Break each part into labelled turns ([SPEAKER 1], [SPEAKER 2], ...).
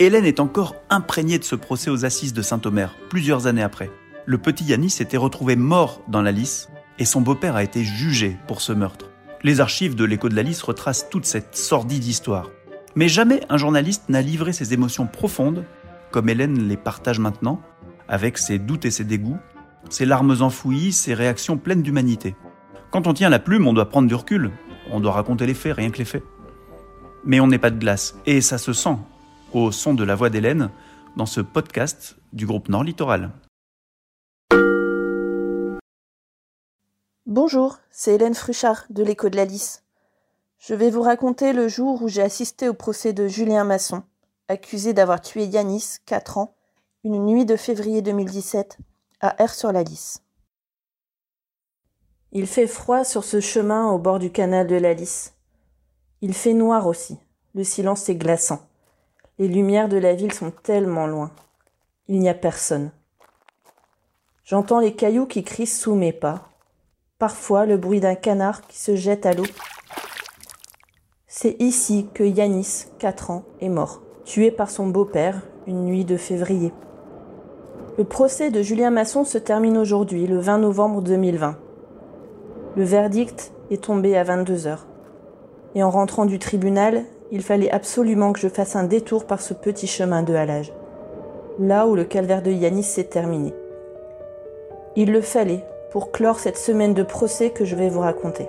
[SPEAKER 1] Hélène est encore imprégnée de ce procès aux assises de Saint-Omer, plusieurs années après. Le petit Yanis s'était retrouvé mort dans la lice et son beau-père a été jugé pour ce meurtre. Les archives de l'écho de la lice retracent toute cette sordide histoire. Mais jamais un journaliste n'a livré ses émotions profondes, comme Hélène les partage maintenant, avec ses doutes et ses dégoûts, ses larmes enfouies, ses réactions pleines d'humanité. Quand on tient la plume, on doit prendre du recul, on doit raconter les faits, rien que les faits. Mais on n'est pas de glace, et ça se sent au son de la voix d'Hélène dans ce podcast du groupe Nord Littoral.
[SPEAKER 2] Bonjour, c'est Hélène Fruchard de l'écho de la Lys. Je vais vous raconter le jour où j'ai assisté au procès de Julien Masson, accusé d'avoir tué Yanis, 4 ans, une nuit de février 2017, à R-sur-la-Lys. Il fait froid sur ce chemin au bord du canal de la Lys. Il fait noir aussi. Le silence est glaçant. Les lumières de la ville sont tellement loin. Il n'y a personne. J'entends les cailloux qui crient sous mes pas. Parfois le bruit d'un canard qui se jette à l'eau. C'est ici que Yanis, 4 ans, est mort, tué par son beau-père une nuit de février. Le procès de Julien Masson se termine aujourd'hui, le 20 novembre 2020. Le verdict est tombé à 22 heures. Et en rentrant du tribunal, il fallait absolument que je fasse un détour par ce petit chemin de halage, là où le calvaire de Yanis s'est terminé. Il le fallait pour clore cette semaine de procès que je vais vous raconter.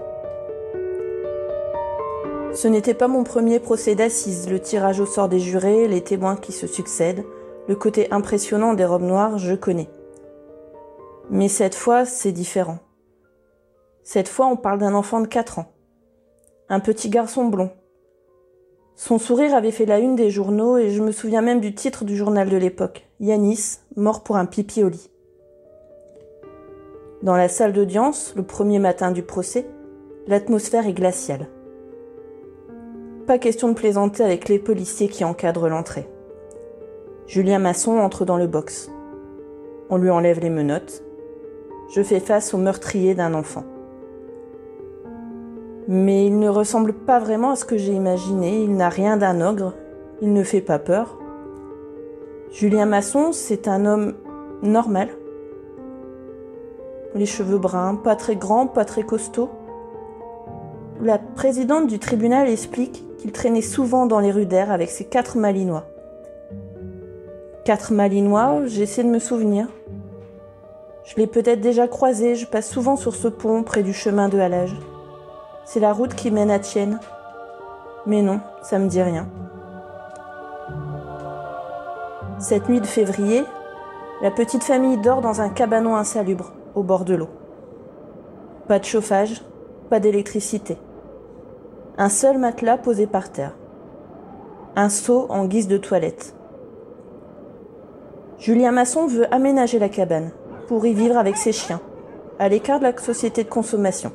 [SPEAKER 2] Ce n'était pas mon premier procès d'assises, le tirage au sort des jurés, les témoins qui se succèdent, le côté impressionnant des robes noires, je connais. Mais cette fois, c'est différent. Cette fois, on parle d'un enfant de 4 ans. Un petit garçon blond, son sourire avait fait la une des journaux et je me souviens même du titre du journal de l'époque. Yanis, mort pour un pipi au lit. Dans la salle d'audience, le premier matin du procès, l'atmosphère est glaciale. Pas question de plaisanter avec les policiers qui encadrent l'entrée. Julien Masson entre dans le box. On lui enlève les menottes. Je fais face au meurtrier d'un enfant mais il ne ressemble pas vraiment à ce que j'ai imaginé, il n'a rien d'un ogre, il ne fait pas peur. Julien Masson, c'est un homme normal. Les cheveux bruns, pas très grands, pas très costauds. La présidente du tribunal explique qu'il traînait souvent dans les rues d'air avec ses quatre malinois. Quatre malinois, j'essaie de me souvenir. Je l'ai peut-être déjà croisé, je passe souvent sur ce pont près du chemin de halage. C'est la route qui mène à Tienne. Mais non, ça me dit rien. Cette nuit de février, la petite famille dort dans un cabanon insalubre au bord de l'eau. Pas de chauffage, pas d'électricité. Un seul matelas posé par terre. Un seau en guise de toilette. Julien Masson veut aménager la cabane pour y vivre avec ses chiens, à l'écart de la société de consommation.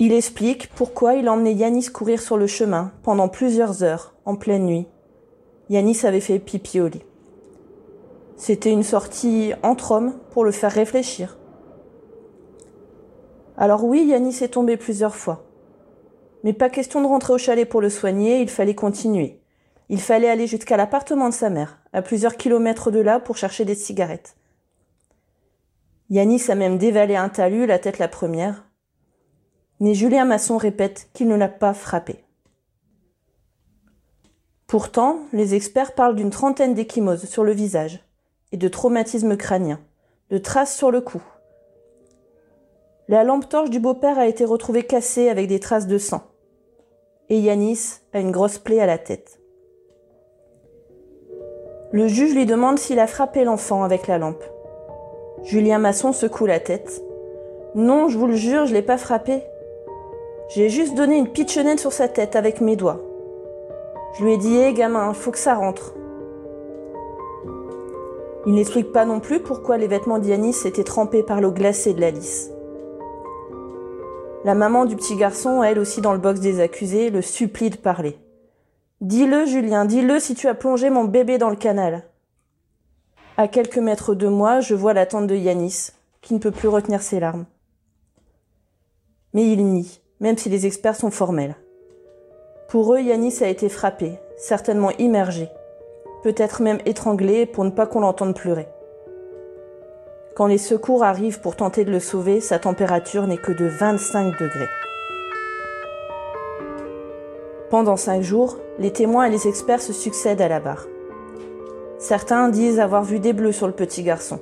[SPEAKER 2] Il explique pourquoi il emmenait Yanis courir sur le chemin pendant plusieurs heures, en pleine nuit. Yanis avait fait pipi au lit. C'était une sortie entre hommes pour le faire réfléchir. Alors oui, Yanis est tombé plusieurs fois. Mais pas question de rentrer au chalet pour le soigner, il fallait continuer. Il fallait aller jusqu'à l'appartement de sa mère, à plusieurs kilomètres de là, pour chercher des cigarettes. Yanis a même dévalé un talus, la tête la première, mais Julien Masson répète qu'il ne l'a pas frappé. Pourtant, les experts parlent d'une trentaine d'échymoses sur le visage et de traumatismes crâniens, de traces sur le cou. La lampe torche du beau-père a été retrouvée cassée avec des traces de sang. Et Yanis a une grosse plaie à la tête. Le juge lui demande s'il a frappé l'enfant avec la lampe. Julien Masson secoue la tête. Non, je vous le jure, je l'ai pas frappé. J'ai juste donné une pitchonnette sur sa tête avec mes doigts. Je lui ai dit Hé gamin, faut que ça rentre. Il n'explique pas non plus pourquoi les vêtements d'Yanis étaient trempés par l'eau glacée de la lisse. La maman du petit garçon, elle aussi dans le box des accusés, le supplie de parler. Dis-le, Julien, dis-le si tu as plongé mon bébé dans le canal. À quelques mètres de moi, je vois la tante de Yanis, qui ne peut plus retenir ses larmes. Mais il nie même si les experts sont formels. Pour eux, Yanis a été frappé, certainement immergé, peut-être même étranglé pour ne pas qu'on l'entende pleurer. Quand les secours arrivent pour tenter de le sauver, sa température n'est que de 25 degrés. Pendant cinq jours, les témoins et les experts se succèdent à la barre. Certains disent avoir vu des bleus sur le petit garçon.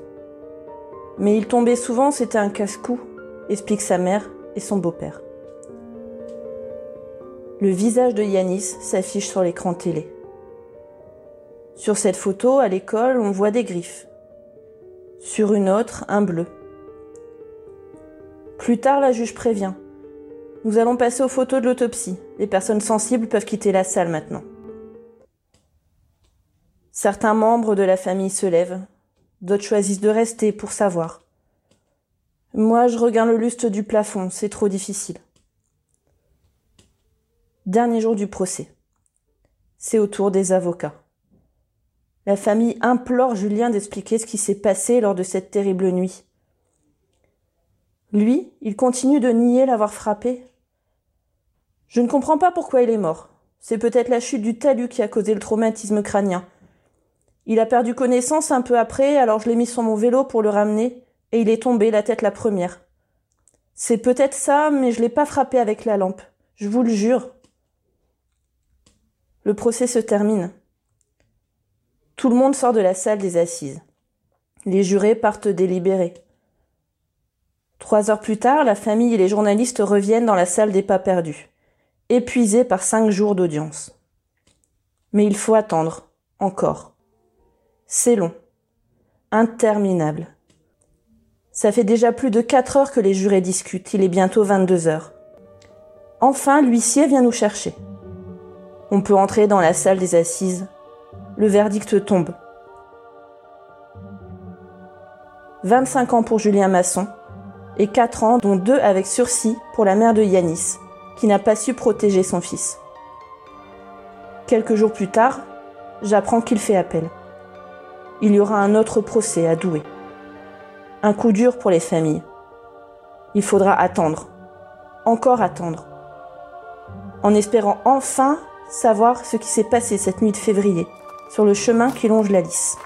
[SPEAKER 2] Mais il tombait souvent, c'était un casse-cou, explique sa mère et son beau-père. Le visage de Yanis s'affiche sur l'écran télé. Sur cette photo, à l'école, on voit des griffes. Sur une autre, un bleu. Plus tard, la juge prévient. Nous allons passer aux photos de l'autopsie. Les personnes sensibles peuvent quitter la salle maintenant. Certains membres de la famille se lèvent, d'autres choisissent de rester pour savoir. Moi, je regarde le lustre du plafond, c'est trop difficile. Dernier jour du procès. C'est au tour des avocats. La famille implore Julien d'expliquer ce qui s'est passé lors de cette terrible nuit. Lui, il continue de nier l'avoir frappé. Je ne comprends pas pourquoi il est mort. C'est peut-être la chute du talus qui a causé le traumatisme crânien. Il a perdu connaissance un peu après, alors je l'ai mis sur mon vélo pour le ramener, et il est tombé la tête la première. C'est peut-être ça, mais je l'ai pas frappé avec la lampe. Je vous le jure. Le procès se termine. Tout le monde sort de la salle des assises. Les jurés partent délibérer. Trois heures plus tard, la famille et les journalistes reviennent dans la salle des pas perdus, épuisés par cinq jours d'audience. Mais il faut attendre, encore. C'est long, interminable. Ça fait déjà plus de quatre heures que les jurés discutent, il est bientôt 22 heures. Enfin, l'huissier vient nous chercher. On peut entrer dans la salle des assises. Le verdict tombe. 25 ans pour Julien Masson et 4 ans, dont 2 avec sursis pour la mère de Yanis, qui n'a pas su protéger son fils. Quelques jours plus tard, j'apprends qu'il fait appel. Il y aura un autre procès à Douai. Un coup dur pour les familles. Il faudra attendre, encore attendre, en espérant enfin savoir ce qui s'est passé cette nuit de février sur le chemin qui longe la Lys.